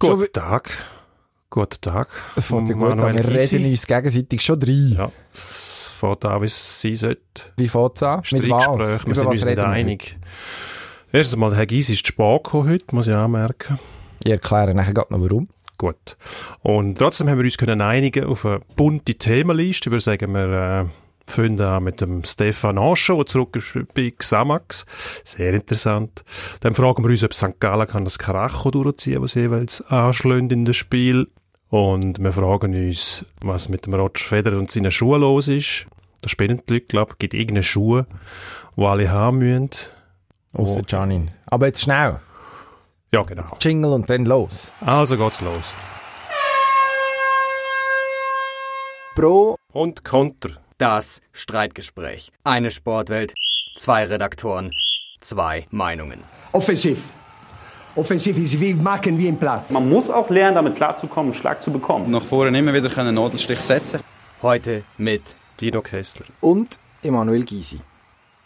Guten Tag. Guten Tag. Es fängt ja gut an. Wir reden uns gegenseitig schon rein. Ja, es fängt an, wie es sein sollte. Wie fängt es an? Mit was? Wir Über sind was uns nicht wir einig. Erstens mal, Herr Gysi ist zu spät gekommen heute, muss ich anmerken. Ich erkläre nachher gerade noch warum. Gut. Und trotzdem haben wir uns können einigen auf eine bunte Themenliste. Ich würde sagen, wir äh, fangen an mit dem Stefan Ascher, der zurück ist bei Xamax. Sehr interessant. Dann fragen wir uns, ob St. Gallen kann das Karacho durchziehen, was jeweils anschlägt in das Spiel. Und wir fragen uns, was mit dem Roger Federer und seinen Schuhen los ist. Da spielen die Leute, glaube ich, gibt irgendeine Schuhe, die alle haben müssen. Außer Janin. Aber jetzt schnell. Ja, genau. Jingle und dann los. Also geht's los. Pro Und Konter. Das Streitgespräch. Eine Sportwelt, zwei Redaktoren, zwei Meinungen. Offensiv. Offensiv ist wie machen wie im Platz. Man muss auch lernen, damit klarzukommen, einen Schlag zu bekommen. nach vorne immer wieder einen Nadelstich setzen Heute mit Dino Kessler. und Emanuel Gysi.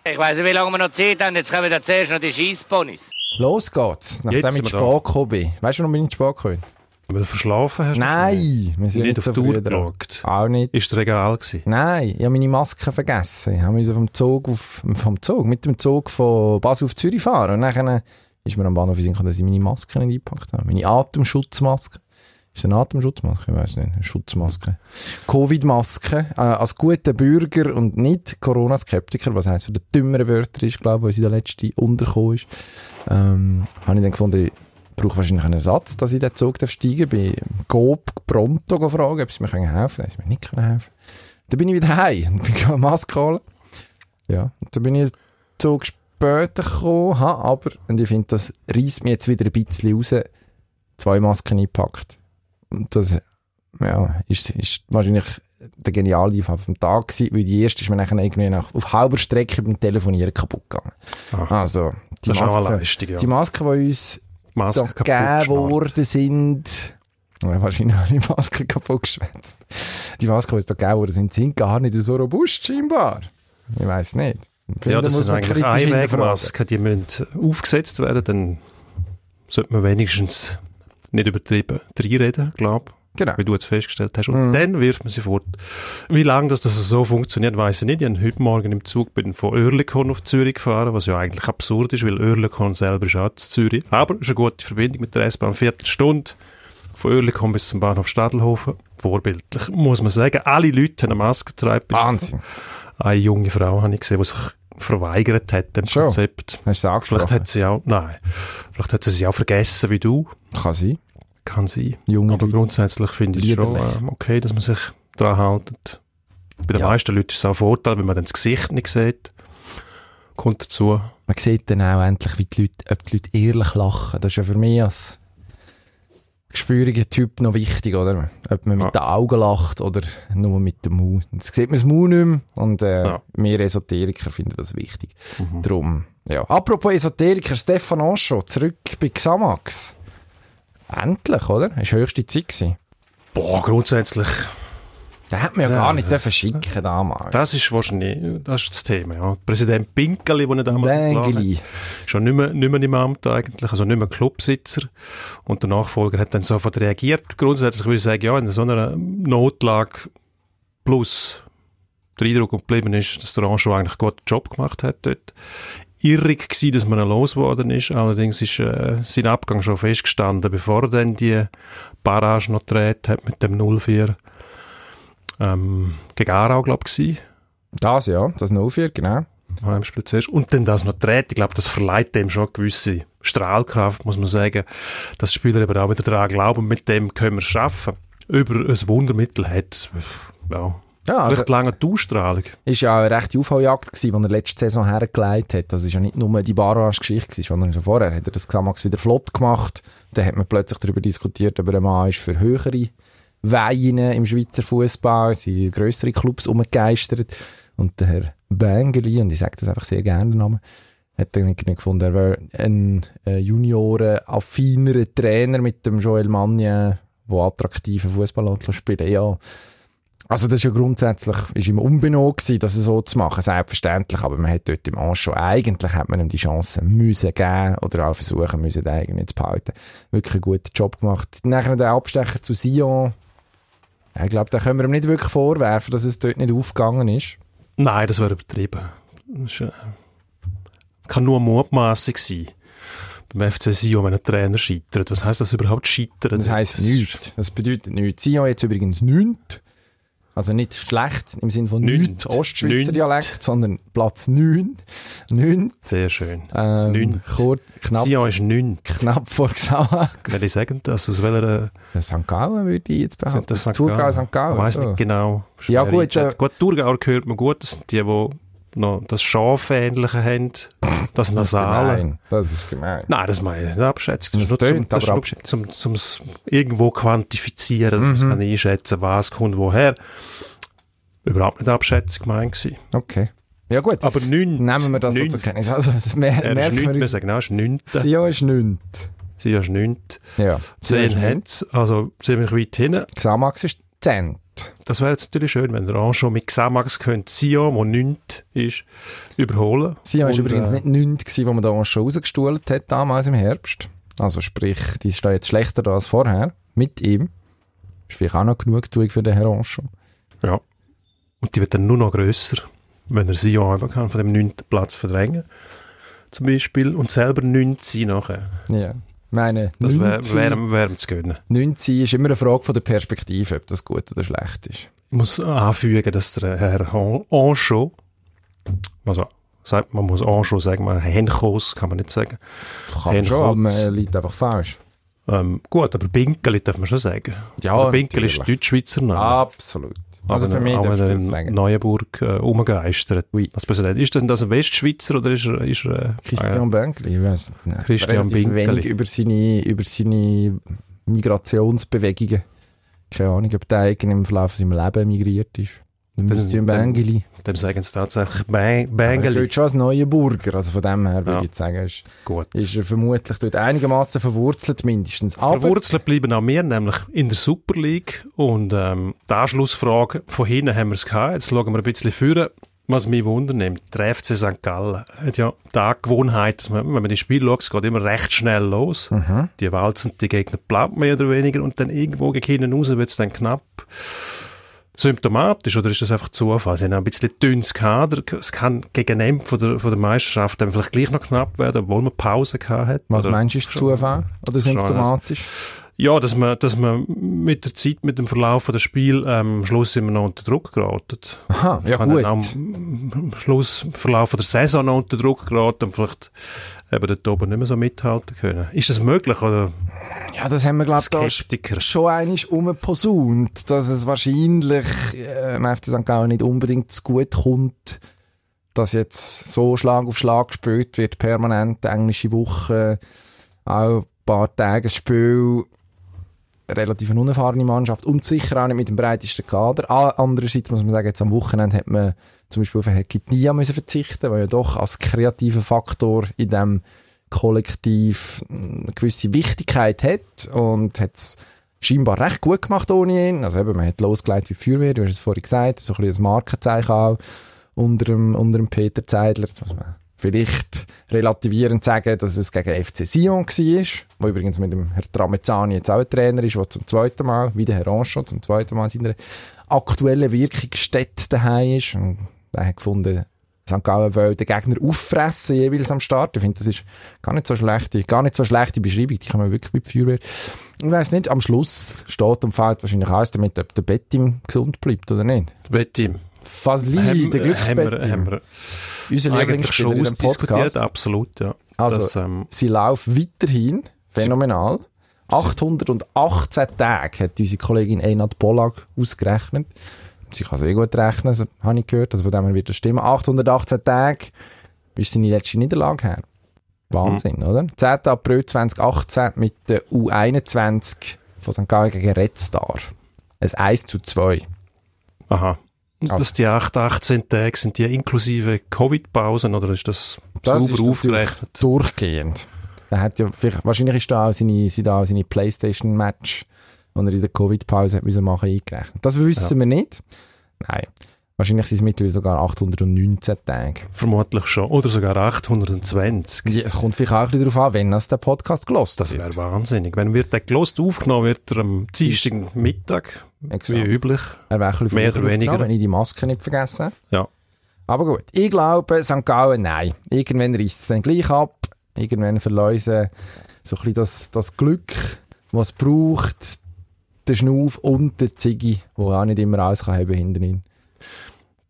Ich weiss nicht, wie lange wir noch Zeit haben. Jetzt kommen da zuerst noch die Scheissponys. Los geht's. Nachdem Jetzt ich wir da. spät gekommen bin. Weißt du, warum bin ich zu spät gekommen? Weil du verschlafen hast? Nein, wir sind Nicht nicht, auf so die Uhr geschaut. Auch nicht. Ist das Regal gewesen? Nein, ich habe meine Maske vergessen. Ich mich vom Zug auf, vom Zug, mit dem Zug von Basel auf Zürich fahren. Und dann ist mir am Bahnhof gekommen, dass ich meine Maske nicht eingepackt habe. Meine Atemschutzmaske. Ist es eine Atemschutzmaske? Ich weiß nicht. Eine Schutzmaske. Covid-Maske. Äh, als guter Bürger und nicht Corona-Skeptiker, was eines von den dümmeren Wörter ist, glaube ich, was in der letzten untergekommen ist, ähm, habe ich dann gefunden, brauche wahrscheinlich einen Ersatz, dass ich den Zug steigen darf. Bei Coop Pronto gefragt, ob sie mir helfen können. Dann sie mir nicht können helfen Dann bin ich wieder heim und bin eine Maske holen. Ja, und dann bin ich einen Zug später gekommen, habe aber, und ich finde, das reißt mir jetzt wieder ein bisschen raus, zwei Masken eingepackt. Und das, ja, ist, ist wahrscheinlich der geniale Einfall vom Tag gewesen, weil die erste ist mir nachher irgendwie nach, auf halber Strecke beim Telefonieren kaputt gegangen. Also, die Leistung, ja. die Masken, die uns Maske da kaputt worden sind. Ja, wahrscheinlich habe ich die Maske kaputt geschwätzt. Die Masken, die da gegeben worden sind, sind gar nicht so robust scheinbar. Ich weiß nicht. Ja, Finde, das muss sind man eigentlich. Einwegmasken, die müssen aufgesetzt werden, dann sollte man wenigstens nicht übertrieben reinreden, glaube ich. Genau. Wie du jetzt festgestellt hast. Und dann wirft man sie fort. Wie lange das, das so funktioniert, weiss ich nicht. Ich habe heute Morgen im Zug bin von Oerlikon auf Zürich gefahren, was ja eigentlich absurd ist, weil Oerlikon selber ist auch in Zürich. Aber es ist eine gute Verbindung mit der S-Bahn. Viertelstunde von Oerlikon bis zum Bahnhof Stadelhofen. Vorbildlich, muss man sagen. Alle Leute haben eine Maske getragen. Wahnsinn. Eine junge Frau habe ich gesehen, die sich verweigert hat, dem Schon? Konzept. Hast du Vielleicht angesprochen? hat sie auch, nein, vielleicht hat sie sich auch vergessen wie du. Kann sein. Kann sein. Junge Aber Leute. grundsätzlich finde ich es schon ähm, okay, dass man sich daran hält. Bei den Ja. meisten Leuten ist es auch ein Vorteil, wenn man dann das Gesicht nicht sieht. Kommt dazu. Man sieht dann auch endlich, wie die Leute, ob die Leute ehrlich lachen. Das ist ja für mich als gespüriger Typ noch wichtig, oder? Ob man mit Ja. den Augen lacht oder nur mit dem Mund. Jetzt sieht man das Mund nicht mehr und äh, Ja. wir Esoteriker finden das wichtig. Drum, ja. Apropos Esoteriker, Stefan Oscho, zurück bei Xamax. Endlich, oder? Das war höchste Zeit. Gewesen. Boah, grundsätzlich, Den hätte man ja, Ja, gar nicht das- dürfen schicken damals. das ist wahrscheinlich, das ist das Thema, ja. Präsident Pinkeli, der nicht damals hat, Bängeli. schon nicht mehr, nicht mehr im Amt eigentlich, also nicht mehr Clubsitzer. Und der Nachfolger hat dann sofort reagiert. Grundsätzlich würde ich sagen, ja, in so einer Notlage plus der Eindruck geblieben ist, dass der Anschau eigentlich einen guten Job gemacht hat dort. Irrig gewesen, dass man ihn losgeworden ist. Allerdings ist äh, sein Abgang schon festgestanden, bevor er dann die Barrage noch gedreht hat mit dem 0-4 ähm, gegen Aarau, glaube ich. Das ja, das 04, genau. Heimspiel zuerst. Und dann das noch dreht. Ich glaube, das verleiht dem schon eine gewisse Strahlkraft, muss man sagen. Dass die Spieler eben auch wieder daran glauben, mit dem können wir es schaffen. Über ein Wundermittel hat es, ja, Ja, also, vielleicht lange die Ausstrahlung. ist ja auch eine rechte Aufholjagd gewesen, die er letzte Saison hergelegt hat. Das ist ja nicht nur die Barrage-Geschichte sondern schon vorher hat er das Xamax wieder flott gemacht. Dann hat man plötzlich darüber diskutiert, ob er ein Mann ist für höhere Weihen im Schweizer Fußball, sind grössere Clubs umgegeistert. Und der Herr Bengeli, und ich sage das einfach sehr gerne, den Namen, hat dann gefunden, er wäre ein äh, Junioren-affinerer Trainer mit dem Joel Magne, der attraktiven Fußball spielen Ja, Also das ist ja grundsätzlich, ist ihm unbenommen gewesen, das so zu machen, selbstverständlich, aber man hat dort im Anschau, eigentlich hat man ihm die Chance müssen geben oder auch versuchen müssen, den irgendwie zu behalten. Wirklich einen guten Job gemacht. Nachher der Abstecher zu Sion, ich glaube, da können wir ihm nicht wirklich vorwerfen, dass es dort nicht aufgegangen ist. Nein, das wäre übertrieben. Das ist, äh, kann nur Mutmaßung sein. Beim FC Sion, wenn ein Trainer scheitert. Was heisst das überhaupt scheitern? Das heisst nichts. Das bedeutet nichts. Sion jetzt übrigens nichts. Also nicht schlecht im Sinne von Nünt. nichts Ostschweizer. Dialekt, sondern Platz 9. 9. Sehr schön. Ähm, Nünt. kurz, knapp, Sion ist nichts. knapp vor Xamax. Wenn ich sagen das, aus welcher... Ja, St. Gallen würde ich jetzt behaupten. Thurgau? St. Gallen. Ich weiss so. nicht genau. Ja, gut, äh, gut, Thurgauer hört man gut. Das sind die, die noch das Schafähnliche haben. Das Das ist Nasale. gemein. Das ist gemein. Nein, das meine ich nicht abschätzen. Das Das, ist nur zum, das ist zum, zum, zum irgendwo quantifizieren, dass Mhm. man kann einschätzen was kommt woher. Überhaupt nicht Abschätzung gemeint gewesen. Okay. Ja gut, Aber nichts. nehmen wir das so nichts. zur Kenntnis. Also das mer Er ist wir wir uns. sagen, er ist nichts. Sion ist nichts. Sie ist nichts. Ja. Ist Zehn hat also ziemlich weit hinten. Xamax ist Zent. Das wäre jetzt natürlich schön, wenn der mit Xamax könnte Sion, wo nichts ist, überholen. Sion Und, übrigens äh, nicht nichts gewesen, wo man da schon rausgestuhlt hat, damals im Herbst. Also sprich, die ist da jetzt schlechter da als vorher. Mit ihm. Ist vielleicht auch noch Genugtuung für den Herr Anschau. Ja. Und die wird dann nur noch grösser, wenn er Sion einfach kann, von dem neunten Platz verdrängen. Zum Beispiel. Und selber neunte sein nachher. Ja. Meine, Das wäre wär, wär zu gönnen. 90 ist immer eine Frage von der Perspektive, ob das gut oder schlecht ist. Ich muss anfügen, dass der Herr An- Anschau, also sagt, man muss Anschau sagen, man Henkos kann man nicht sagen. Kann man schon, aber man liegt einfach falsch. Ähm, gut, aber Binkeli darf man schon sagen. Ja, aber Binkeli ist. Deutschschweizer Name. Absolut. Also Auch für mich darfst du sagen. Neuenburg äh, rumgeistert. Oui. Als Präsident. Ist denn das ein Westschweizer oder ist er... Ist er äh, Christian Bänkli, ich weiss nicht. Christian wenig über seine, über seine Migrationsbewegungen. Keine Ahnung, ob der irgendwie im Verlauf seines Lebens migriert ist. Dann- Bängeli. Dem sagen sie tatsächlich Bang, Aber er schon als neuer Burger. Also von dem her würde Ja. ich sagen, ist, Gut. ist er vermutlich dort einigermaßen verwurzelt mindestens. Aber Verwurzelt bleiben auch wir, nämlich in der Super League. Und ähm, die Anschlussfrage, von hinten haben wir es gehabt. Jetzt schauen wir ein bisschen führen. Was mich wundernimmt, der FC St. Gallen hat ja die Angewohnheit, dass man, wenn man die Spiele schaut, es geht immer recht schnell los. Mhm. Die walzen die Gegner platt, mehr oder weniger, und dann irgendwo gegen hinten raus wird es dann knapp. Symptomatisch oder ist das einfach Zufall? Sie haben ein bisschen dünnes Kader. Es kann gegen Ende von der, von der Meisterschaft dann vielleicht gleich noch knapp werden, obwohl man Pause gehabt hat. was Oder- meinst du, ist Zufall oder schon symptomatisch? ja, dass man, dass man mit der Zeit, mit dem Verlauf des Spiels ähm, am Schluss immer noch unter Druck geraten. Aha, ja gut. Am, Schluss, im Verlauf der Saison noch unter Druck geraten und vielleicht eben dort oben nicht mehr so mithalten können. Ist das möglich oder Ja, das haben wir, glaube ich, schon einig umgeposaunt, dass es wahrscheinlich äh, im FC St. Gallen nicht unbedingt zu gut kommt, dass jetzt so Schlag auf Schlag gespielt wird, permanent englische Woche, auch ein paar Tage Spiel, relativ eine unerfahrene Mannschaft und sicher auch nicht mit dem breitesten Kader. Andererseits muss man sagen, jetzt am Wochenende hat man zum Beispiel auf einen Heki Dia müssen verzichten, weil ja doch als kreativer Faktor in dem Kollektiv eine gewisse Wichtigkeit hat und hat es scheinbar recht gut gemacht ohne ihn. Also eben, man hat losgelegt wie die Feuerwehr, du hast es vorhin gesagt, so ein bisschen ein Markenzeichen auch unter dem, unter dem Peter Zeidler. Jetzt muss man vielleicht relativierend sagen, dass es gegen FC Sion war, wo übrigens mit dem Herr Tramezzani jetzt auch ein Trainer ist, der zum zweiten Mal, wie der Herr Anschot, zum zweiten Mal in seiner aktuellen Wirkungsstätte daheim ist. Und er hat gefunden, St. Gallen will den Gegner auffressen, jeweils am Start. Ich finde, das ist gar nicht so schlechte, gar nicht so schlechte Beschreibung. Die kann man wirklich mit Feuerwehr. Ich weiss nicht, am Schluss steht und fällt wahrscheinlich alles damit, ob der Bettim gesund bleibt oder nicht. Bettim. Fasli, der haben wir, haben Glücksbettim. Unser eigentlich Lieblingsspieler schon ausdiskutiert, Podcast. absolut, ja. Also, das, ähm, Sie laufen weiterhin phänomenal. 818 Tage hat unsere Kollegin Einat Polak ausgerechnet. Sie kann sehr gut rechnen, so habe ich gehört. Also von dem her wird das stimmen. 818 Tage ist seine letzte Niederlage her. Wahnsinn, Mhm. oder? 10. April 2018 mit der U21 von St. Gallen gegen Red Star. Ein 1 zu 2. aha. Und Also- dass die 8, 18 Tage sind die inklusive Covid-Pausen oder ist das, Das ist sauber natürlich aufgerechnet? Durchgehend. Er hat ja, wahrscheinlich ist da auch seine, sind da auch seine Playstation-Match die er in der Covid-Pause machen eingerechnet. Das wissen wir nicht. Nein. Wahrscheinlich sind es mittlerweile sogar 819 Tage. Vermutlich schon. Oder sogar 820. Ja, es kommt vielleicht auch ein bisschen darauf an, wenn das der Podcast gelost Das wäre wahnsinnig. Wenn wird der gelost aufgenommen wird, er am Dienstag Mittag, Exakt. wie üblich. Er wäre Mehr oder weniger. wenn ich die Maske nicht vergessen. Ja. Aber gut, ich glaube, St. Gallen, nein. Irgendwann reißt es dann gleich ab. Irgendwann verläusen so ein bisschen das, das Glück, was es braucht, der Schnauf und der Ziggy, wo auch nicht immer alles kann haben hinter ihm.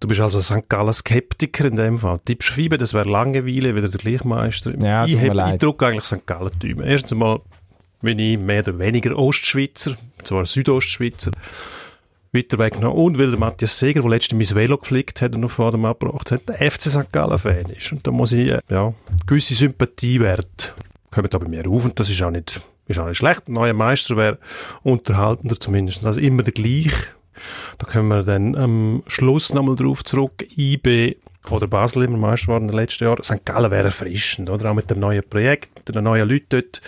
Du bist also St. Gallen Skeptiker in dem Fall. Tippst Schweibe, das wäre Langeweile, wieder der Gleichmeister. Ja, ich habe. Eindruck eigentlich St. Gallen Tüme. Erstens einmal bin ich mehr oder weniger Ostschweizer, zwar Südostschweizer, weiter weg noch. Und weil der Matthias Seger, der letztens mein Velo geflickt hat und auf Faden abgebracht hat, der FC St. Gallen Fan ist. Und da muss ich, ja, gewisse Sympathiewerte kommen da bei mir auf und das ist auch nicht, ist auch nicht schlecht. Ein neuer Meister wäre unterhaltender zumindest. Also immer der gleiche. Da kommen wir dann am Schluss nochmal drauf zurück. IB oder Basel immer Meister geworden in den letzten Jahren. St. Gallen wäre erfrischend, oder? Auch mit dem neuen Projekt, mit den neuen Leuten dort.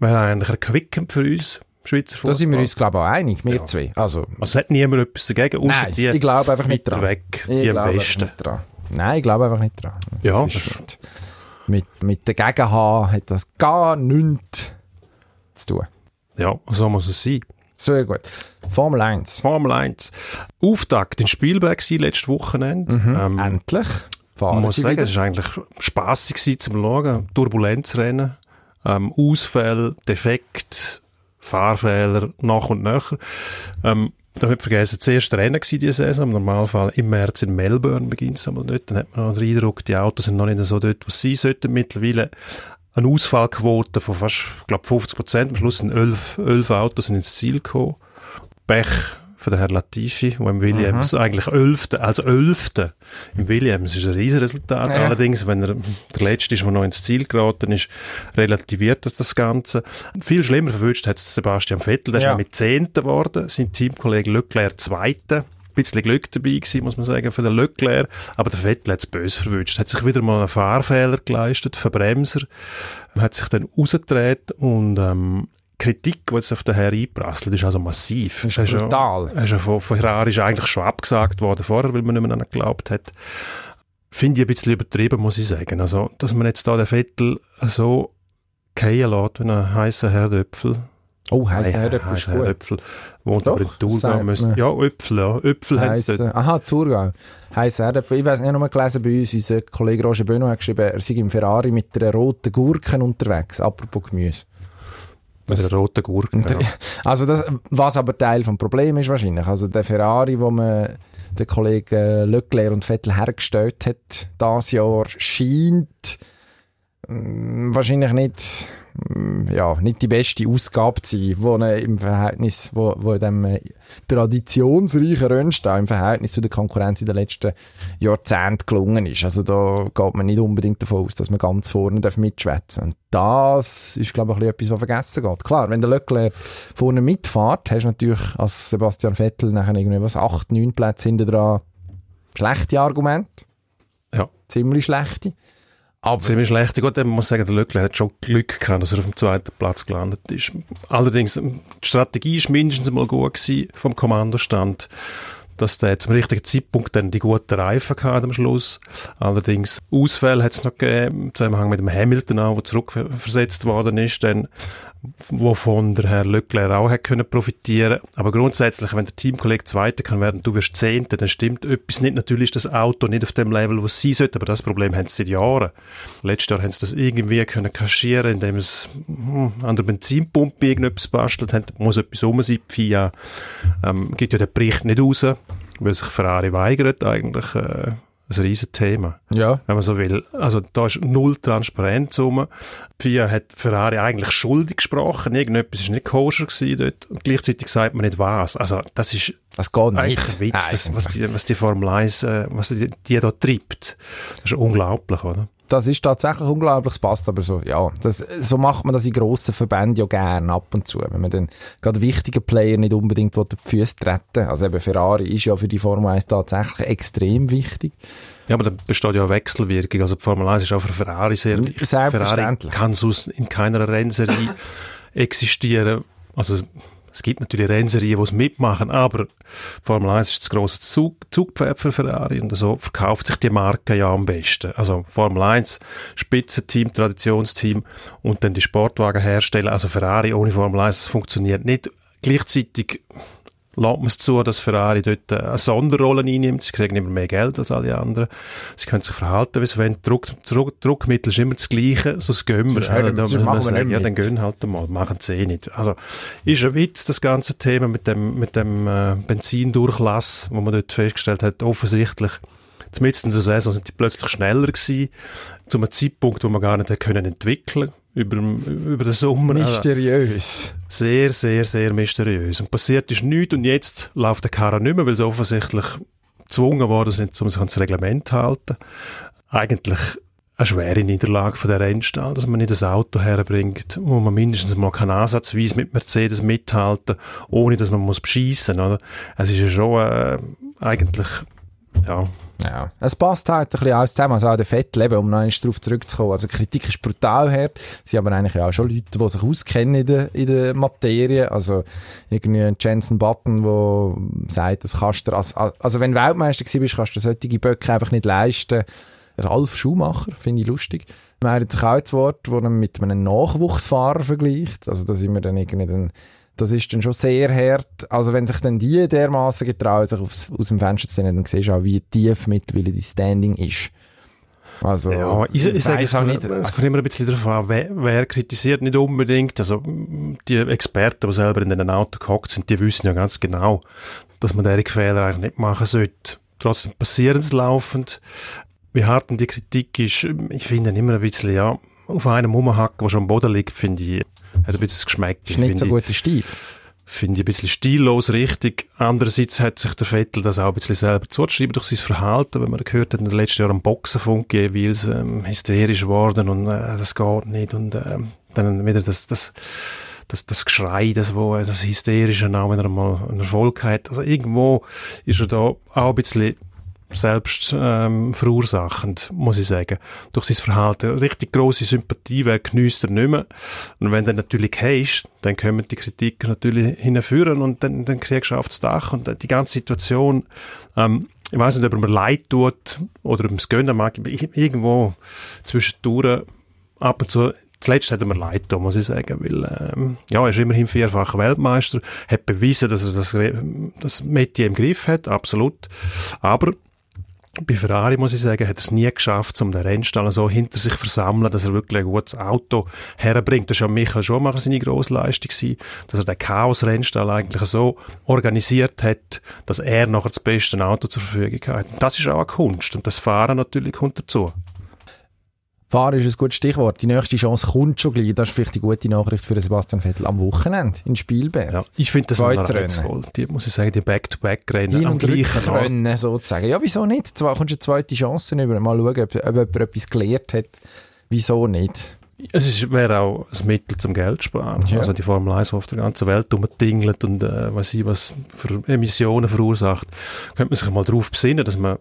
Wäre eigentlich erquickend für uns, Schweizer Da sind wir Fußball. uns, glaube ich, auch einig, wir Ja. zwei. Also, Also es hat niemand etwas dagegen, außer nein, die ich glaube einfach nicht dran. weg, Ich die glaube besten. nicht dran. Nein, ich glaube einfach nicht dran. Das Ja, ist mit, mit der Gegenhaar hat das gar nichts zu tun. Ja, so muss es sein. Sehr gut. Formel 1. Formel 1. Auftakt in Spielberg war letztes Wochenende. Ähm, Endlich. Fahren Man muss sie sagen, wieder. es war eigentlich spassig gewesen zum Schauen. Turbulenzrennen, ähm, Ausfälle, Defekt, Fahrfehler, nach und nach. Ähm, da nicht vergessen, das erste Rennen war diese Saison. Im Normalfall im März in Melbourne beginnt es einmal dort. Dann hat man noch den Eindruck, die Autos sind noch nicht so dort, wo sie sollten. Mittlerweile eine Ausfallquote von fast, glaube, 50 Prozent. Am Schluss sind elf, elf Autos sind ins Ziel gekommen. Pech für den Herrn Latifi, der im Williams eigentlich Elfte, also Elfte im Williams ist ein Riesenresultat. Ja. Allerdings, wenn er der Letzte ist, der noch ins Ziel geraten ist, relativiert das das Ganze. Viel schlimmer verwünscht hat es Sebastian Vettel, der Ja. ist mit Zehnten geworden, sein Teamkollege Leclerc Zweiter. Ein bisschen Glück dabei gewesen, muss man sagen, für den Leclerc. Aber der Vettel hat es böse verwünscht. Hat sich wieder mal einen Fahrfehler geleistet, Verbremser. Hat sich dann rausgedreht und, ähm, Kritik, die jetzt auf den Herr einprasselt, ist also massiv. Das ist ja- brutal. er ist ja von, Ferrari ist eigentlich schon abgesagt worden vorher, weil man nicht mehr an ihn geglaubt hat. Finde ich ein bisschen übertrieben, muss ich sagen. Also, dass man jetzt da den Vettel so fallen lässt, wie ein heißer Herdöpfel. Oh, der Herdöpfel ist gut. Herdöpfel. Wohnt Doch, aber in Thurgau. man. Ja, Öpfel, ja. Dort. Heisst, aha, Thurgau. Heisst Herdöpfel. Ich weiss nicht, noch mal gelesen bei uns, unser Kollege Roger Benoit hat geschrieben, er sei im Ferrari mit einer roten Gurke unterwegs, apropos Gemüse. Mit einer roten Gurke. Ja. Also das, was aber Teil vom Problem ist wahrscheinlich. Also der Ferrari, wo man der Kollege Leclerc und Vettel hergestellt hat, das Jahr scheint mm, wahrscheinlich nicht, ja, nicht die beste Ausgabe sein, wo im Verhältnis, wo, wo dem äh, traditionsreichen Rennstall im Verhältnis zu der Konkurrenz in den letzten Jahrzehnten gelungen ist. Also da geht man nicht unbedingt davon aus, dass man ganz vorne darf mitschwätzen Und das ist, glaube ich, ein bisschen etwas, was vergessen geht. Klar, wenn der Leclerc vorne mitfährt, hast du natürlich als Sebastian Vettel nachher irgendwie was, acht, neun Plätze hinter dran. Schlechte Argumente. Ja. Ziemlich schlechte. Aber Ziemlich schlecht. Gut, man muss sagen, der Leclerc hat schon Glück gehabt, dass er auf dem zweiten Platz gelandet ist. Allerdings, ähm, die Strategie ist mindestens mal gut gewesen vom Kommandostand, dass der zum richtigen Zeitpunkt dann die guten Reifen hatte am Schluss. Allerdings Ausfälle hat es noch gegeben, im Zusammenhang mit dem Hamilton auch, der zurückversetzt worden ist, dann, wovon der Herr Leclerc auch hat können profitieren. Aber grundsätzlich, wenn der Teamkollege Zweiter kann werden, du wirst Zehnter, dann stimmt etwas nicht. Natürlich ist das Auto nicht auf dem Level, wo es sein sollte, aber das Problem haben sie seit Jahren. Letztes Jahr haben sie das irgendwie können kaschieren, indem es hm, an der Benzinpumpe irgendetwas bastelt haben. Muss etwas rum sein. Die FIA ähm, gibt ja den Bericht nicht raus, weil sich Ferrari weigert eigentlich. Äh, ein Riesenthema ja, wenn man so will. Also da ist null Transparenz rum. FIA hat Ferrari eigentlich schuldig gesprochen. Irgendetwas ist nicht koscher gewesen dort. Und gleichzeitig sagt man nicht was. Also das ist das geht eigentlich nicht. Witz, das, was, die, was die Formel 1, äh, was die, die da treibt. Das ist unglaublich, oder? Das ist tatsächlich unglaublich, es passt aber so, ja, das, so macht man das in grossen Verbänden ja gern ab und zu, wenn man dann gerade wichtige Player nicht unbedingt auf die Füße treten Also eben Ferrari ist ja für die Formel 1 tatsächlich extrem wichtig. Ja, aber da besteht ja eine Wechselwirkung. Also die Formel 1 ist auch für Ferrari sehr wichtig. Ferrari Selbstverständlich. kann sonst in keiner Rennserie existieren. Also Es gibt natürlich Rennserien, die es mitmachen, aber Formel 1 ist das grosse Zug, Zugpferd für Ferrari und so verkauft sich die Marke ja am besten. Also Formel 1, Spitzenteam, Traditionsteam und dann die Sportwagenhersteller, also Ferrari ohne Formel 1, das funktioniert nicht. Gleichzeitig lässt man es zu, dass Ferrari dort eine Sonderrolle einnimmt. Sie kriegen immer mehr Geld als alle anderen. Sie können sich verhalten, wie sie wollen. Druck, Druck, Druckmittel ist immer das Gleiche, so das gehen wir. Ja, dann, machen wir sagen, nicht ja, dann gehen halt mal, machen sie eh nicht. Also, ist ein Witz, das ganze Thema mit dem, mit dem äh, Benzindurchlass, wo man dort festgestellt hat, offensichtlich Zumindest in der Saison sind die plötzlich schneller gewesen, zu einem Zeitpunkt, wo man gar nicht können entwickeln über, über den Sommer. Also, Mysteriös. sehr, sehr, sehr mysteriös. Und passiert ist nichts und jetzt läuft der Karren nicht mehr, weil sie offensichtlich gezwungen worden sind, um sich ans Reglement zu halten. Eigentlich eine schwere Niederlage von der Rennstall, dass man nicht das Auto herbringt, wo man mindestens mal kann ansatzweise mit Mercedes mithalten, ohne dass man muss beschießen, oder? Es ist ja schon äh, eigentlich, ja, Ja, es passt halt ein bisschen alles zusammen. Also auch der Vettel, eben, um noch einmal darauf zurückzukommen. Also Kritik ist brutal hart. Haben aber eigentlich auch schon Leute, die sich auskennen in der, in der Materie. Also irgendwie ein Jensen Button, der sagt, das kannst du, dir als, also wenn du Weltmeister gewesen bist, kannst du solche Böcke einfach nicht leisten. Ralf Schumacher, finde ich lustig. Man hat sich auch das Wort, das er mit einem Nachwuchsfahrer vergleicht. Also da sind wir dann irgendwie dann, das ist dann schon sehr hart. Also wenn sich dann die dermaßen getrauen, sich aufs, aus dem Fenster zu sehen, dann siehst du auch, wie tief mittlerweile die Standing ist. Also, Ja, ich, ich sage weiss es auch nicht. also- Es kommt immer ein bisschen darauf an, wer, wer kritisiert nicht unbedingt. Also, die Experten, die selber in einem Auto gehockt sind, die wissen ja ganz genau, dass man diese Fehler eigentlich nicht machen sollte. Trotzdem passieren sie laufend. Wie hart denn die Kritik ist, ich finde immer ein bisschen, ja, auf einem rumhacken, der schon am Boden liegt, finde ich, hat ein bisschen das Geschmack. ist nicht so guter Stil. finde ich ein bisschen stillos richtig. Andererseits hat sich der Vettel das auch ein bisschen selber zugeschrieben durch sein Verhalten, wenn man gehört hat, in den letzten Jahren am Boxenfunk jeweils ähm, hysterisch geworden und äh, das geht nicht und ähm, dann wieder das, das, das, das Geschrei, das, wo, äh, das Hysterische, auch wenn er mal einen Erfolg hat. Also irgendwo ist er da auch ein bisschen selbst ähm, verursachend, muss ich sagen. Durch sein Verhalten. Richtig grosse Sympathie, wer geniesst er nicht mehr. Und wenn du natürlich hast, dann kommen die Kritiker natürlich hinführen und dann, dann kriegst du aufs Dach und die ganze Situation, ähm, ich weiß nicht, ob er mir leid tut oder ob es gönnen mag, irgendwo zwischendurch ab und zu Zuletzt hat er mir leid getan, muss ich sagen, weil, ähm, ja, er ist immerhin vierfacher Weltmeister, hat bewiesen, dass er das, das Metier im Griff hat, absolut. Aber bei Ferrari, muss ich sagen, hat er es nie geschafft, um den Rennstall so hinter sich zu versammeln, dass er wirklich ein gutes Auto herbringt. Das war ja Michael Schumacher seine grosse Leistung, gewesen, dass er den Chaos-Rennstall eigentlich so organisiert hat, dass er nachher das beste Auto zur Verfügung hat. Das ist auch eine Kunst und das Fahren natürlich kommt dazu. Fahren ist ein gutes Stichwort. Die nächste Chance kommt schon gleich. Das ist vielleicht die gute Nachricht für Sebastian Vettel am Wochenende in Spielberg. Ja, ich finde das anreizvoll. Die, muss ich sagen, die Back-to-Back-Rennen am gleichen. Rückrennen sozusagen. Ja, wieso nicht? Zwar kommst du eine zweite Chance über. Mal schauen, ob, ob jemand etwas gelernt hat. Wieso nicht? Es ist- wäre auch ein Mittel zum Geld sparen. Ja. Also die Formel 1, die auf der ganzen Welt rumtingelt und äh, weiß ich, was für Emissionen verursacht, könnte man sich mal darauf besinnen, dass man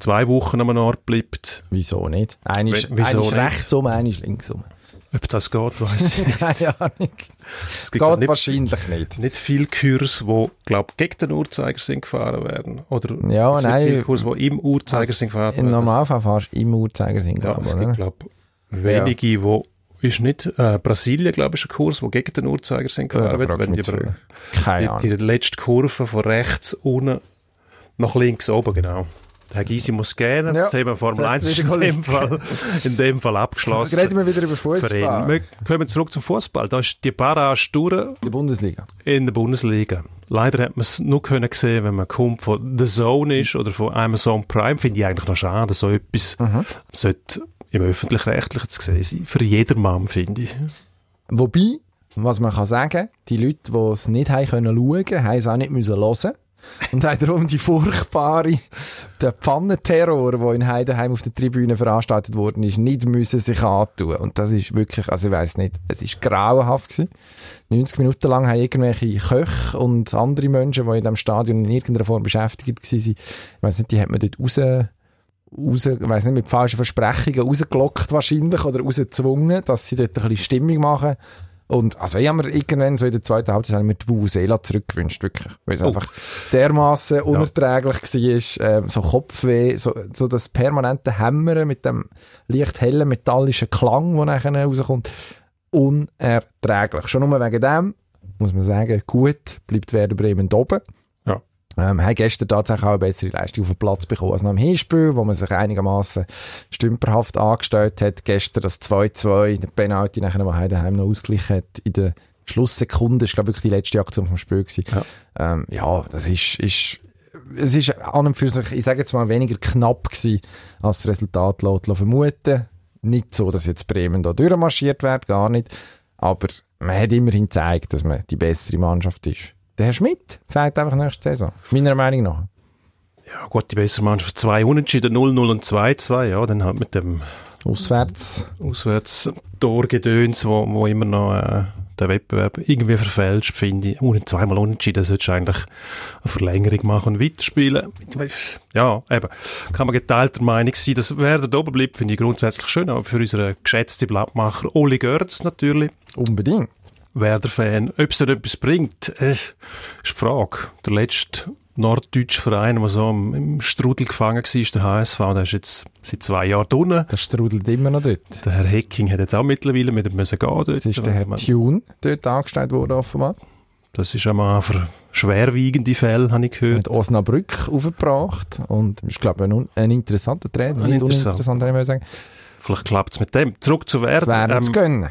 zwei Wochen einem Ort bleibt. Wieso nicht? Einer ist, rechts um, einer ist links um. Ob das geht, weiß ich nicht. Keine Ahnung. Es Geht gibt nicht, wahrscheinlich nicht. nicht viele Kurs, die, glaube gegen den Uhrzeigersinn gefahren werden. Oder Ja, es gibt nein. viele Kurs, die im Uhrzeigersinn gefahren Im werden. Normalfall fährst du im Uhrzeigersinn, Ja, glaube es ich. gibt, oder? glaube wenige, wo ist nicht, äh, Brasilien, glaube ich, ist ein Kurs, wo gegen den Uhrzeigersinn Ja, gefahren wird. fragst du Wenn die, über-. Keine die, die letzte Kurve von rechts unten nach links oben, genau. Herr Gysi muss gerne. Ja, Das Thema Formel das 1 ist in dem, Fall, in dem Fall abgeschlossen. Reden wir wieder über. Fußball. Wir kommen zurück zum Fußball. Da ist die Barrage durch In der Bundesliga. in der Bundesliga. Leider hat man es nur können sehen, wenn man kommt von The Zone ist oder von Amazon Prime. Finde ich eigentlich noch schade. So etwas sollte im Öffentlich-Rechtlichen zu sehen sein. Für jedermann, finde ich. Wobei, was man kann sagen, die Leute, die es nicht haben können schauen, haben es auch nicht müssen hören. Und darum die furchtbare, der Pfannenterror, der in Heidenheim auf der Tribüne veranstaltet worden ist, nicht müssen sich antun. Und das ist wirklich, also ich weiss nicht, es ist grauenhaft gewesen. 90 Minuten lang haben irgendwelche Köche und andere Menschen, die in diesem Stadion in irgendeiner Form beschäftigt waren, ich weiss nicht, die hat man dort raus, raus, ich weiss nicht, mit falschen Versprechungen rausgelockt wahrscheinlich oder rausgezwungen, dass sie dort ein bisschen Stimmung machen. Und also ich habe mir irgendwann so in der zweiten Halbzeit habe ich mir die Vuvuzela zurückgewünscht, wirklich. Weil es Oh. einfach dermaßen unerträglich war, ähm, so Kopfweh, so, so das permanente Hämmern mit dem leicht hellen metallischen Klang, der nachher rauskommt. Unerträglich. Schon nur wegen dem, muss man sagen, gut, bleibt Werder Bremen da oben. Ähm, haben gestern tatsächlich auch eine bessere Leistung auf den Platz bekommen als nach dem Hinspiel, wo man sich einigermaßen stümperhaft angestellt hat. Gestern das 2-2, der Penalty nachher, der Heidenheim noch ausgeglichen hat in der Schlusssekunde, das war glaube ich die letzte Aktion vom Spiel gewesen. Ja, ähm, ja das ist, ist es ist an und für sich, ich sage jetzt mal, weniger knapp gewesen, als das Resultat lässt vermuten. Nicht so, dass jetzt Bremen da durchmarschiert wird, gar nicht. Aber man hat immerhin gezeigt, dass man die bessere Mannschaft ist. Der Herr Schmidt fehlt einfach nächste Saison. Meiner Meinung nach. Ja, gut, die bessere Mannschaft. Zwei Unentschieden, 0-0 und 2-2. Ja, dann halt mit dem Auswärts. Auswärts-Torgedöns, wo, wo immer noch äh, der Wettbewerb irgendwie verfälscht, finde ich. Un zweimal unentschieden, solltest du eigentlich eine Verlängerung machen und weiterspielen. Ja, eben. Kann man geteilter Meinung sein. dass Werder da oben bleibt, finde ich grundsätzlich schön. Aber für unseren geschätzten Blattmacher Oli Görz natürlich. Unbedingt. Werder-Fan. Ob es denn etwas bringt, äh, ist die Frage. Der letzte norddeutsche Verein, der so im, Strudel gefangen war, ist der HSV. Der ist jetzt seit zwei Jahren drinnen. Der strudelt immer noch dort. Der Herr Hecking hat jetzt auch mittlerweile mit ihm müssen gehen dort. Jetzt ist der Herr Ich meine, Tune dort angestellt worden, offenbar. Das ist einmal für schwerwiegende Fälle, habe ich gehört. Hat Osnabrück aufgebracht. Und ist, glaube ich, ein, ein interessanter Trainer. Ein Nicht interessant. uninteressant, würde ich mal sagen. Vielleicht klappt es mit dem. Zurück zu Das Werder. wäre zu Ähm, gönnen.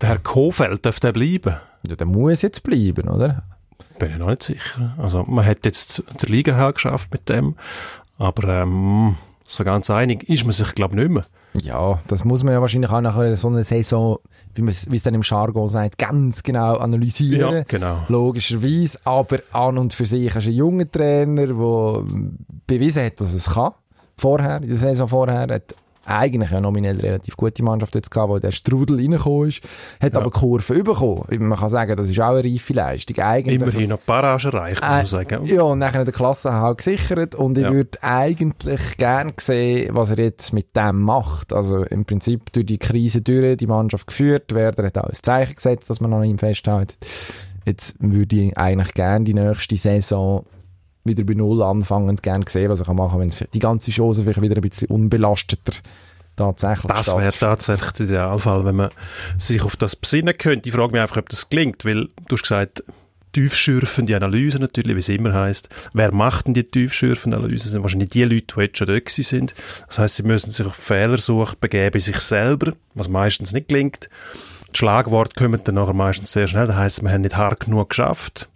Der Herr Kofeld darf der bleiben. Ja, der muss jetzt bleiben, oder? Bin ich noch nicht sicher. Also, man hat jetzt der Liga halt geschafft mit dem. Aber ähm, so ganz einig ist man sich, glaube ich, nicht mehr. Ja, das muss man ja wahrscheinlich auch nach so einer Saison, wie man es wie es dann im Jargon sagt, ganz genau analysieren. Ja, genau. Logischerweise, aber an und für sich ist ein junger Trainer, der bewiesen hat, dass es kann. Vorher, in der Saison vorher, hat eigentlich eine nominell relativ gute Mannschaft jetzt gehabt, wo der Strudel reingekommen ist, hat aber Kurven bekommen. Man kann sagen, das ist auch eine reife Leistung. Eigentlich Immerhin noch Barrage erreicht, muss man äh, sagen. ja, und nachher der Klassenhalt gesichert und ich Ja. würde eigentlich gern sehen, was er jetzt mit dem macht. Also im Prinzip durch die Krise durch, die Mannschaft geführt werden, hat auch ein Zeichen gesetzt, dass man an ihm festhält. Jetzt würde ich eigentlich gern die nächste Saison wieder bei Null anfangen und gern sehen, was er kann machen kann, wenn die ganze Chance vielleicht wieder ein bisschen unbelasteter tatsächlich Das wäre tatsächlich der Idealfall, wenn man sich auf das besinnen könnte. Ich frage mich einfach, ob das gelingt, weil du hast gesagt, tiefschürfende Analyse natürlich, wie es immer heißt. Wer macht denn die tiefschürfende Analyse? Das sind wahrscheinlich die Leute, die jetzt schon dort sind. Das heißt, sie müssen sich auf Fehlersuche begeben bei sich selber, was meistens nicht gelingt. Die Schlagworte kommen dann nachher meistens sehr schnell. Das heisst, wir haben nicht hart genug geschafft.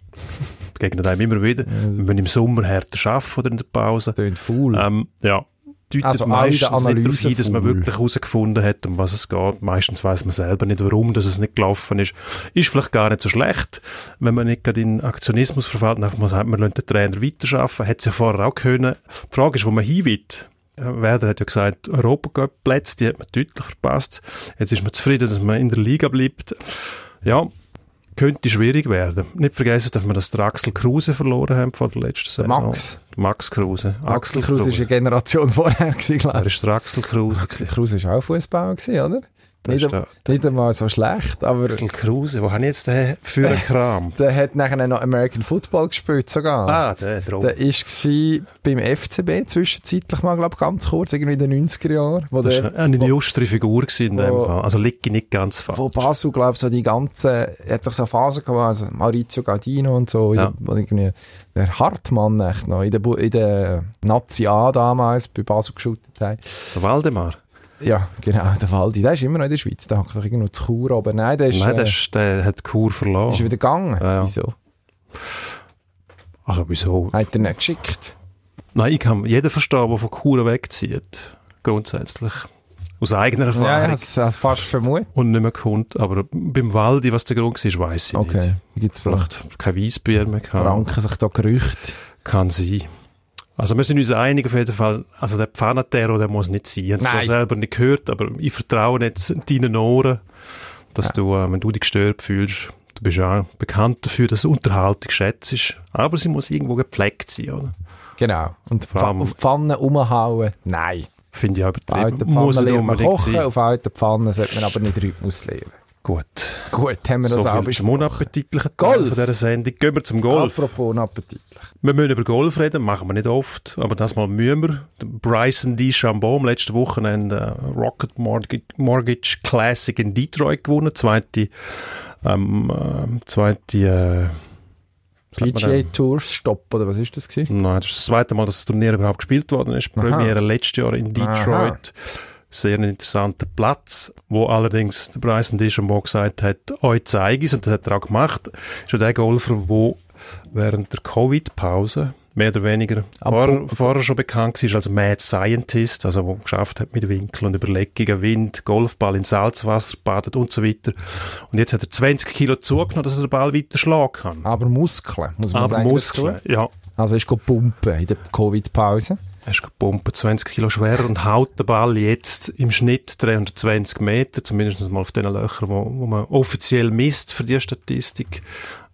Begegnet einem immer wieder. Wir müssen im Sommer härter arbeiten oder in der Pause. Tönt faul. Ähm, ja. Deutet Also meistens nicht darauf hin, dass man wirklich herausgefunden hat, um was es geht. Meistens weiß man selber nicht, warum dass es nicht gelaufen ist. Ist vielleicht gar nicht so schlecht, wenn man nicht gerade in Aktionismus verfällt und einfach mal sagt, man lässt den Trainer weiterarbeiten. Hätte es ja vorher auch können. Die Frage ist, wo man hin will. Ja, Werder hat ja gesagt, Europacup-Plätze, die hat man deutlich verpasst. Jetzt ist man zufrieden, dass man in der Liga bleibt. Ja, könnte schwierig werden. Nicht vergessen, dass wir das der Axel Kruse verloren haben vor der letzten Saison. Max. Max Kruse. Axel Kruse ist eine Generation vorher glaube Er ist der Axel Kruse. Axel Kruse war auch gewesen, oder? Der Nicht, der- nicht einmal so schlecht, aber Axel Kruse, wo habe ich jetzt den für einen Kram? der hat nachher noch American Football gespielt sogar. Ah, der drum. Der war beim FCB zwischenzeitlich mal, glaube ganz kurz, irgendwie in den 90er Jahren, wo, Das der, war eine illustre Figur gewesen in dem wo- Fall. Also liege ich nicht ganz falsch. wo Basel, glaube so die ganze, hat sich so eine Phase gehabt, also Maurizio Gardino und so, Ja. wo irgendwie der Hartmann echt noch in der, in der Nazi A damals bei Basel geschootet hat. Der Waldemar. Ja, genau, der Waldi, der ist immer noch in der Schweiz, der hat doch irgendwo zu Chur oben. Nein, der ist, Nein, äh, der, ist, der hat die Kur verloren. ist wieder gegangen. Ja, ja. Wieso? Also wieso? Hat er nicht geschickt? Nein, ich kann jeden verstehen, der von Kur wegzieht. Grundsätzlich. Aus eigener Ja, Erfahrung. ja, das hast fast vermutet. Und nicht mehr kommt. Aber beim Waldi, was der Grund war, weiss ich Okay, nicht. wie gibt's so? Vielleicht kein Weissbier mehr gehabt. Ranken sich da Gerüchte. Kann sein. Also wir sind uns einig auf jeden Fall, also der Pfannaterror, der muss nicht sein. Ich habe es selber nicht gehört, aber ich vertraue jetzt deinen Ohren, dass du, äh, wenn du dich gestört fühlst, du bist ja bekannt dafür, dass du Unterhaltung schätzt, aber sie muss irgendwo gepflegt sein, oder? Genau. Und allem- auf die Pfanne umhauen? Nein. Finde ich auch Auf alten übertrieben. Muss Pfannen lernt man kochen, sein. auf alten Pfannen sollte man aber nicht Rhythmus lernen. Gut. Gut, haben wir das so auch besprochen. unappetitlichen Golf. von dieser Sendung. Gehen wir zum Golf. Apropos unappetitlich. Wir müssen über Golf reden, machen wir nicht oft, aber das mal müssen wir. Bryson DeChambeau am letzten Wochenende äh, Rocket Mortgage, Classic in Detroit gewonnen, zweite, ähm, äh, zweite, äh, PGA? Tours Stopp, oder was ist das gewesen? Nein, das ist das zweite Mal, dass das Turnier überhaupt gespielt worden ist. Aha. Premiere letztes Jahr in Detroit. Sehr interessanter Platz, wo allerdings der Bryson DeChambeau gesagt hat, euch zeige ich und das hat er auch gemacht. Ist ja der Golfer, der während der Covid-Pause mehr oder weniger Aber- vor, vorher schon bekannt war als Mad Scientist, also wo geschafft hat mit Winkel und Überlegungen, Wind, Golfball in Salzwasser badet und so weiter. Und jetzt hat er 20 Kilo zugenommen, dass er den Ball weiter schlagen kann. Aber Muskeln, muss man Aber sagen. Muskeln, dazu. ja. Also ist pumpen in der Covid-Pause. Er ist gepumpt, 20 Kilo schwerer und haut den Ball jetzt im Schnitt 320 Meter, zumindest mal auf den Löchern, wo, wo man offiziell misst für die Statistik.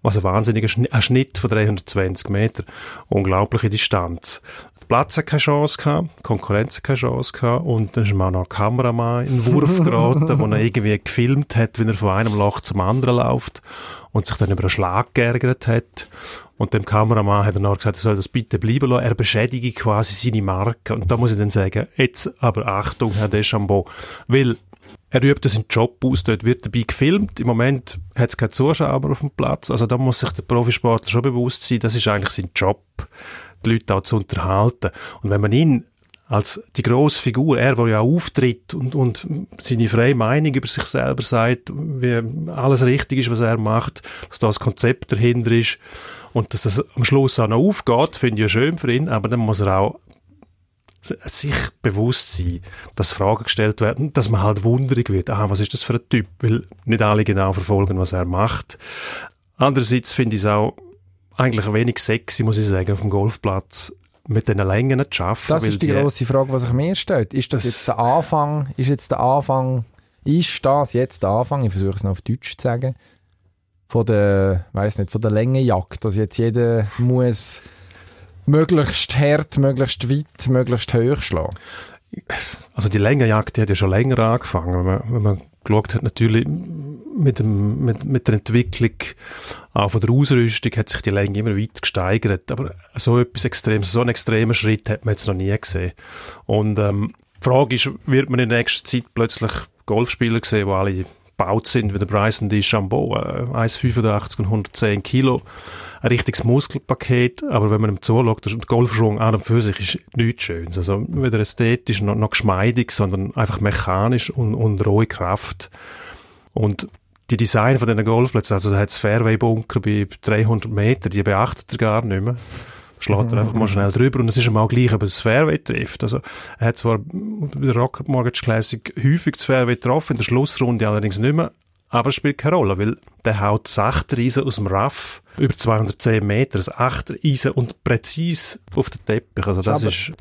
Was ein wahnsinniger Schnitt, ein Schnitt von 320 Meter. Unglaubliche Distanz. Der Platz hat keine Chance gehabt, die Konkurrenz hat keine Chance gehabt und dann ist ihm auch noch ein Kameramann in den Wurf geraten, wo er irgendwie gefilmt hat, wie er von einem Loch zum anderen läuft und sich dann über einen Schlag geärgert hat. Und dem Kameramann hat er noch gesagt, er soll das bitte bleiben lassen. Er beschädige quasi seine Marke. Und da muss ich dann sagen, jetzt aber Achtung, Herr Deschambeau, weil er übt seinen Job aus, dort wird dabei gefilmt. Im Moment hat es keine Zuschauer auf dem Platz. Also da muss sich der Profisportler schon bewusst sein, das ist eigentlich sein Job, die Leute auch zu unterhalten. Und wenn man ihn als die grosse Figur, er, der ja auftritt und, und seine freie Meinung über sich selber sagt, wie alles richtig ist, was er macht, dass da das Konzept dahinter ist und dass das am Schluss auch noch aufgeht, finde ich ja schön für ihn, aber dann muss er auch sich bewusst sein, dass Fragen gestellt werden, dass man halt wunderig wird, aha, was ist das für ein Typ, weil nicht alle genau verfolgen, was er macht. Andererseits finde ich es auch eigentlich wenig sexy, muss ich sagen, auf dem Golfplatz mit diesen Längen zu arbeiten. Das ist die grosse Frage, die sich mir stellt. Ist das, Das- jetzt der Anfang, ist jetzt der Anfang, ist das jetzt der Anfang, ich versuche es noch auf Deutsch zu sagen, von der, weiß nicht, von der Längenjagd, dass jetzt jeder muss möglichst hart, möglichst weit, möglichst hoch schlagen. Also die Längenjagd, die hat ja schon länger angefangen. Wenn man, wenn man geschaut hat, natürlich mit, dem, mit, mit der Entwicklung auch von der Ausrüstung hat sich die Länge immer weiter gesteigert. Aber so etwas Extremes, so einen extremen Schritt hat man jetzt noch nie gesehen. Und ähm, die Frage ist, wird man in nächster Zeit plötzlich Golfspieler sehen, die alle gebaut sind wie der Bryson DeChambeau, äh, 1,85 und 110 Kilo, ein richtiges Muskelpaket, aber wenn man ihm zuschaut, der Golfschwung an und für sich ist nichts Schönes. Also weder ästhetisch noch, noch geschmeidig, sondern einfach mechanisch und, und rohe Kraft. Und die Design von diesen Golfplätzen, also da hat es Fairway-Bunker bei 300 Meter, die beachtet er gar nicht mehr. Schlägt er einfach mal schnell drüber und es ist ihm auch gleich, ob er das Fairway trifft. Also er hat zwar bei der Rocket Mortgage Classic häufig das Fairway getroffen, in der Schlussrunde allerdings nicht mehr, aber es spielt keine Rolle, weil der haut das Achtereisen aus dem Raff über 210 Meter, das Achtereisen und präzise auf den Teppich. Also das Aber- ist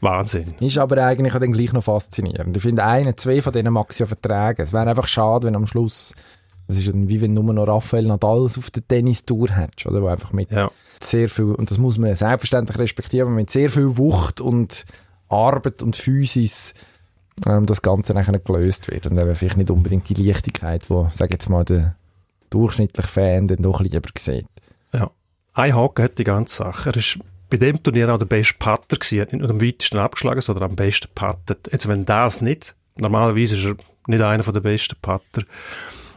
Wahnsinn. Ist aber eigentlich auch dann gleich noch faszinierend. Ich finde, einen, zwei von denen mag es ja vertragen. Es wäre einfach schade, wenn am Schluss, das ist wie wenn nur noch Rafael Nadal auf der Tennistour hättest, oder? Wo einfach mit Ja. sehr viel, und das muss man selbstverständlich respektieren, mit sehr viel Wucht und Arbeit und Physis ähm, das Ganze nachher gelöst wird. Und eben vielleicht nicht unbedingt die Leichtigkeit, die, sag jetzt mal, der durchschnittliche Fan dann doch lieber sieht. Ja. Ein Haken hat die ganze Sache. Er ist bei dem Turnier auch der beste Putter gewesen. Er hat nicht nur am weitesten abgeschlagen, sondern am besten puttet. Jetzt, wenn das nicht, normalerweise ist er nicht einer der besten Putter.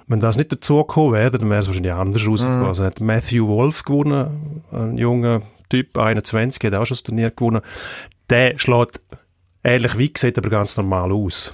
Wenn das nicht dazu gekommen wäre, dann wäre es wahrscheinlich anders rausgekommen. Also hat Matthew Wolf gewonnen, ein junger Typ, 21, hat auch schon das Turnier gewonnen. Der schlägt ähnlich wie sieht aber ganz normal aus.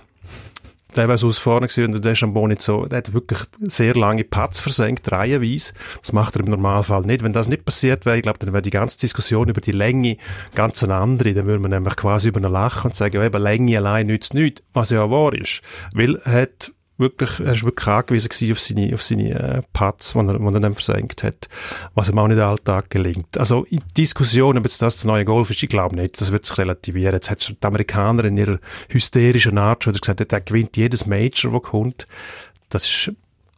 Der so aus vorne gewesen, und der Deschambeau nicht so, der hat wirklich sehr lange Putts versenkt, reihenweise. Das macht er im Normalfall nicht. Wenn das nicht passiert wäre, ich glaube, dann wäre die ganze Diskussion über die Länge ganz eine andere. Dann würde man nämlich quasi über ihn lachen und sagen, ja, eben, Länge allein nützt nichts, was ja auch wahr ist. Weil hat wirklich, er ist wirklich angewiesen gewesen auf seine, auf seine äh, Putts, die er, die er dann versenkt hat, was ihm auch nicht alltag gelingt. Also in Diskussion, ob jetzt das das neue Golf ist, ich glaube nicht, das wird sich relativieren. Jetzt hat schon die Amerikaner in ihrer hysterischen Art schon gesagt, der gewinnt jedes Major, das kommt. Das ist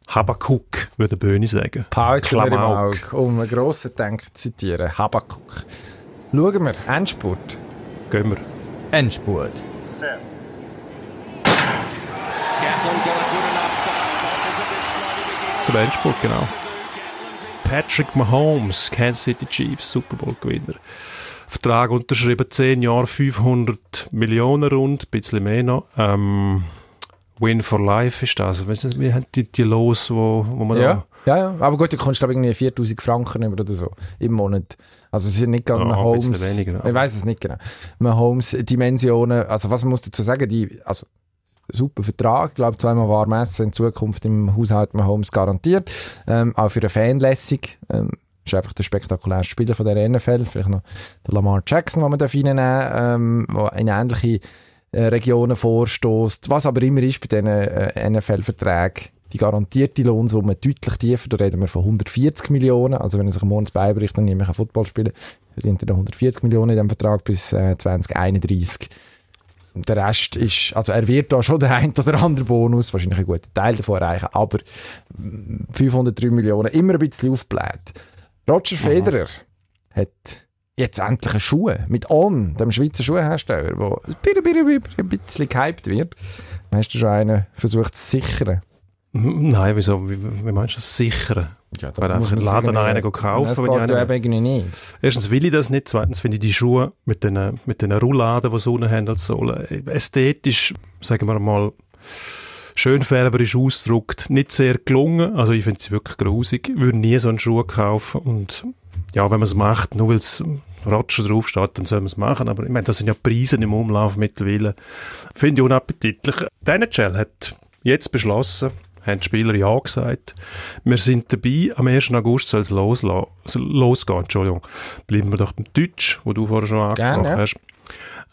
Habakuk, würde Böhni sagen. Paulchen im. Auge, um einen grossen Denker zu zitieren, Habakuk. Schauen wir, Endspurt. Gehen wir. Endspurt. Gamble Der Endspurt, genau. Patrick Mahomes, Kansas City Chiefs, Super Bowl Gewinner. Vertrag unterschrieben, 10 Jahre, 500 Millionen rund, ein bisschen mehr noch. Ähm, Win for Life ist das. Weißt du, wie haben die, die Los, wo, wo man Ja, ja, ja. Aber gut, du kannst glaube ich irgendwie 4000 Franken über oder so im Monat. Also es ist nicht gerade Ja, ein Mahomes. weniger, ich weiß es nicht genau. Mahomes Dimensionen. Also was man muss dazu sagen, die also super Vertrag, ich glaube zweimal warm essen in Zukunft im Haushalt Mahomes garantiert. Ähm, auch für eine Fanlässig. Ähm, ist einfach der spektakulärste Spieler von der NFL. Vielleicht noch der Lamar Jackson, den man reinnehmen darf, ähm, der in ähnliche äh, Regionen vorstoßt. Was aber immer ist bei diesen äh, NFL-Verträgen, die garantierte Lohnsumme deutlich tiefer, da reden wir von 140 Millionen. Also wenn er sich morgen beibericht, dann nehme ich Football spielen, verdient er dann 140 Millionen in diesem Vertrag bis äh, 2031. Der Rest ist, also er wird da schon den einen oder anderen Bonus, wahrscheinlich einen guten Teil davon erreichen, aber mm, 503 Millionen immer ein bisschen aufgebläht. Roger Federer hat jetzt endlich eine Schuhe mit On, dem Schweizer Schuhhersteller, der ein bisschen, ein gehypt wird. Hast du schon einen versucht zu sichern? Mhm, Nein, wieso? Wie, wie meinst du das? Sichern? Ja, Weil einfach einen Laden einen go kaufen, Das geht ja einen- eben nicht. Erstens will ich das nicht, zweitens finde ich die Schuhe mit den, mit den Rouladen, die so haben als Sohlen, ästhetisch, sagen wir mal, schönfärberisch ausgedrückt, nicht sehr gelungen. Also ich finde sie wirklich grusig. Ich würde nie so einen Schuh kaufen und ja, wenn man es macht, nur weil es Roger draufsteht, dann soll man es machen. Aber ich meine, das sind ja Preise im Umlauf mittlerweile. Finde ich unappetitlich. Die NHL hat jetzt beschlossen, haben die Spieler ja gesagt, wir sind dabei, am 1. August soll es losgehen, Entschuldigung. Bleiben wir doch beim Deutsch, wo du vorher schon angesprochen Gerne, hast.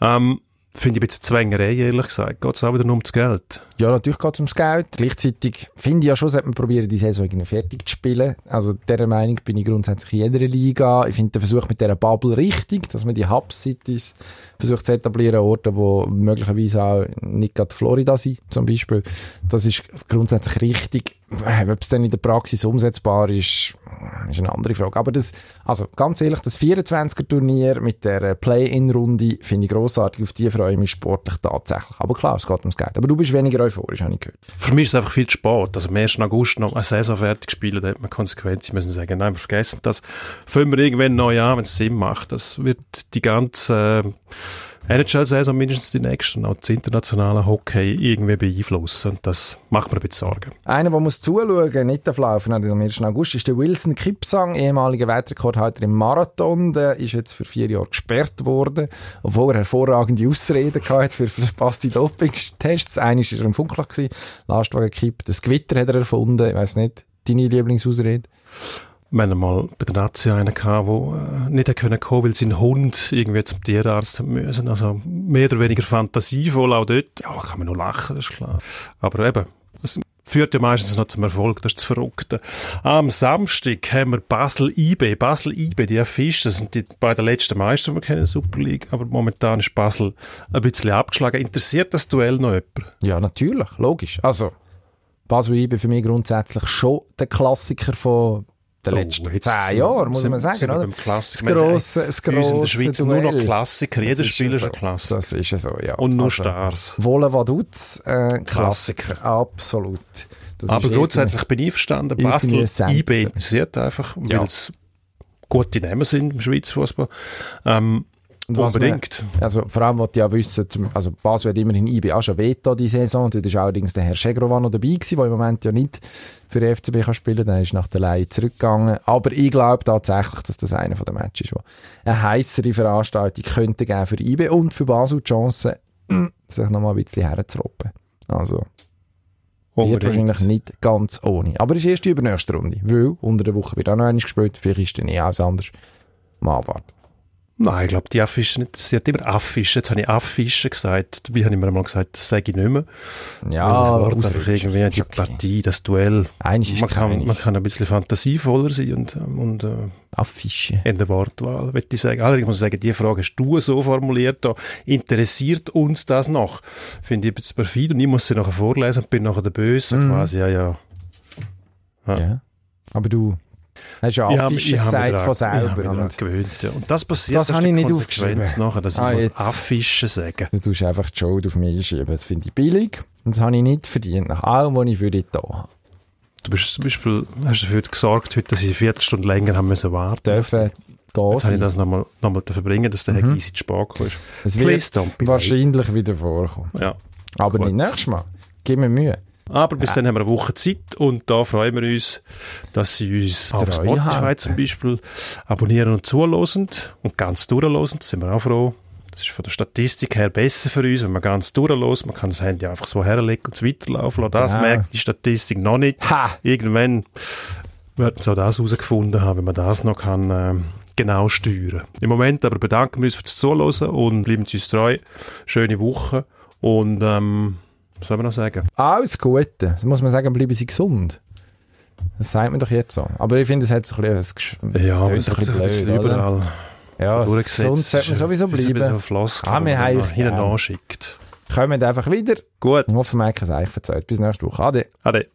Ähm, Finde ich ein bisschen Zwängerei, ehrlich gesagt. Geht es auch wieder nur ums Geld? Ja, natürlich geht es ums Geld. Gleichzeitig finde ich ja schon, sollte man probieren, die Saison irgendwie fertig zu spielen. Also dieser Meinung bin ich grundsätzlich in jeder Liga. Ich finde den Versuch mit dieser Bubble richtig, dass man die Hub-Cities versucht zu etablieren, Orte, wo möglicherweise auch nicht gerade Florida sind, zum Beispiel. Das ist grundsätzlich richtig. Äh, Ob es dann in der Praxis umsetzbar ist, ist eine andere Frage. Aber das, also ganz ehrlich, das 24er-Turnier mit der Play-In-Runde finde ich grossartig. Auf die freue ich sportlich tatsächlich. Aber klar, es geht ums Geld. Aber du bist weniger euphorisch, habe ich gehört. Für mich ist es einfach viel spät. Also am 1. August noch eine Saison fertig spielen, da hat man Konsequenzen müssen sagen, nein, wir vergessen das. Fangen wir irgendwann neu an, wenn es Sinn macht. Das wird die ganze äh, NHL-Saison, mindestens die nächste, und auch das internationale Hockey irgendwie beeinflussen. Und das macht mir ein bisschen Sorgen. Einer, der muss zuschauen, nicht auflaufen, am 1. August, ist der Wilson Kipsang, ehemaliger Weltrekordhalter im Marathon. Der ist jetzt für vier Jahre gesperrt worden, obwohl er hervorragende Ausreden gehabt hat für verpasste Dopingtests. Einer war er im gewesen, Lastwagen gekippt, das Gewitter hat er erfunden, ich weiss nicht, deine Lieblingsausrede? Wir hatten mal bei der Nazi einen gehabt, der äh, nicht kommen, weil sein Hund irgendwie zum Tierarzt müssen. Also mehr oder weniger fantasievoll auch dort. Ja, kann man nur lachen, das ist klar. Aber eben, es führt ja meistens noch zum Erfolg, das ist das Verrückte. Am Samstag haben wir Basel-IB. Basel-IB, die Fische, das sind die beiden letzten Meister, die wir kennen Super League. Aber momentan ist Basel ein bisschen abgeschlagen. Interessiert das Duell noch jemand? Ja, natürlich, logisch. Also, Basel IB für mich grundsätzlich schon der Klassiker von den Oh, letzten jetzt zehn Jahren, muss sind- man sagen, oder? Das grosse, das uns in der grosse Schweiz nur noch Duell. Klassiker. Jeder Das ist Spieler ja ist ein so. Klassiker. Das ist ja so, ja. Und nur Also, Stars. Wolle Vaduz, äh, Klassiker. Klassiker. Absolut. Das Aber grundsätzlich bin ich irgendwie Basel ein Cent. IB interessiert einfach, Ja. weil es gute Namen sind im Schweizer Fußball. Ähm, Und was unbedingt. Man, also vor allem ich ja wissen, also Basel hat immerhin IB auch schon Veto die Saison. Dort ist allerdings der Herr Schegrovan noch dabei gewesen, der im Moment ja nicht für den FCB kann spielen kann. Der ist nach der Leihe zurückgegangen. Aber ich glaube tatsächlich, dass das einer den Matches ist, wo eine heissere Veranstaltung könnte geben für IB und für Basel die Chance, sich noch mal ein bisschen herzuroppen. Also, wird Unbedingt. wahrscheinlich nicht ganz ohne. Aber es ist erst die übernächste Runde. Weil unter der Woche wird auch noch einmal gespielt. Vielleicht ist dann eh alles anders. Mal abwarten. Nein, ich glaube, die Affischen nicht. Sie hat immer Affischen. Jetzt habe ich Affischen gesagt. Dabei habe ich mir einmal gesagt, das sage ich nicht mehr. Ja, das Wort einfach irgendwie, die okay. Partie, das Duell. Eines ist Man kann, man kann ein bisschen fantasievoller sein und, ähm, und äh, Affische. in der Wortwahl, würde ich sagen. Allerdings muss ich sagen, die Frage hast du so formuliert, da interessiert uns das noch? Finde ich ein bisschen perfid und ich muss sie nachher vorlesen und bin nachher der Böse. Mhm. Quasi, ja, ja. Ja. Ja. Aber du hast ja Ich Affische ich gesagt von Ich selber. gewöhnt, ja. Und das passiert, Das ist habe ich nicht aufgeschrieben. nachher, dass ich Ah, muss jetzt. Affischen sagen. du tust einfach die Schuld auf mich schieben. Das finde ich billig. Und das habe ich nicht verdient, nach allem, was ich für dich da habe. Du bist zum Beispiel, hast dafür gesorgt, heute, dass ich eine Viertelstunde länger haben müssen warten. Dürfen da Jetzt habe ich sein. das nochmal noch mal verbringen, dass der Herr Gysi zu spät ist. Es wird wahrscheinlich wieder vorkommen. Ja. Aber Gut. nicht nächstes Mal. Gib mir Mühe. Aber bis dann haben wir eine Woche Zeit und da freuen wir uns, dass Sie uns auf Spotify zum Beispiel abonnieren und zuhören und ganz durchlosen. Da sind wir auch froh. Das ist von der Statistik her besser für uns, wenn man ganz durchlost. Man kann das Handy einfach so herlegen und es weiterlaufen lassen. Das Genau. merkt die Statistik noch nicht. Ha! Irgendwann werden sie auch das herausgefunden haben, wenn man das noch kann, ähm, genau steuern. Im Moment aber bedanken wir uns fürs Zuhören und bleiben Sie uns treu. Schöne Woche und ähm, was soll man noch sagen? Alles Gute. Das muss man sagen, bleiben Sie gesund. Das sagt man doch jetzt so. Aber ich finde, es hat so ein bisschen, ein Ja, aber es ein hat ein bisschen blöd, überall Ja, gesund sollte man sowieso ein bleiben. bisschen Floskel, Ah, wir man haben nach hinten gern. anschickt. Kommen einfach wieder. Gut, Ich hoffe, wir haben es euch verzeiht. Bis nächste Woche. Ade. ade.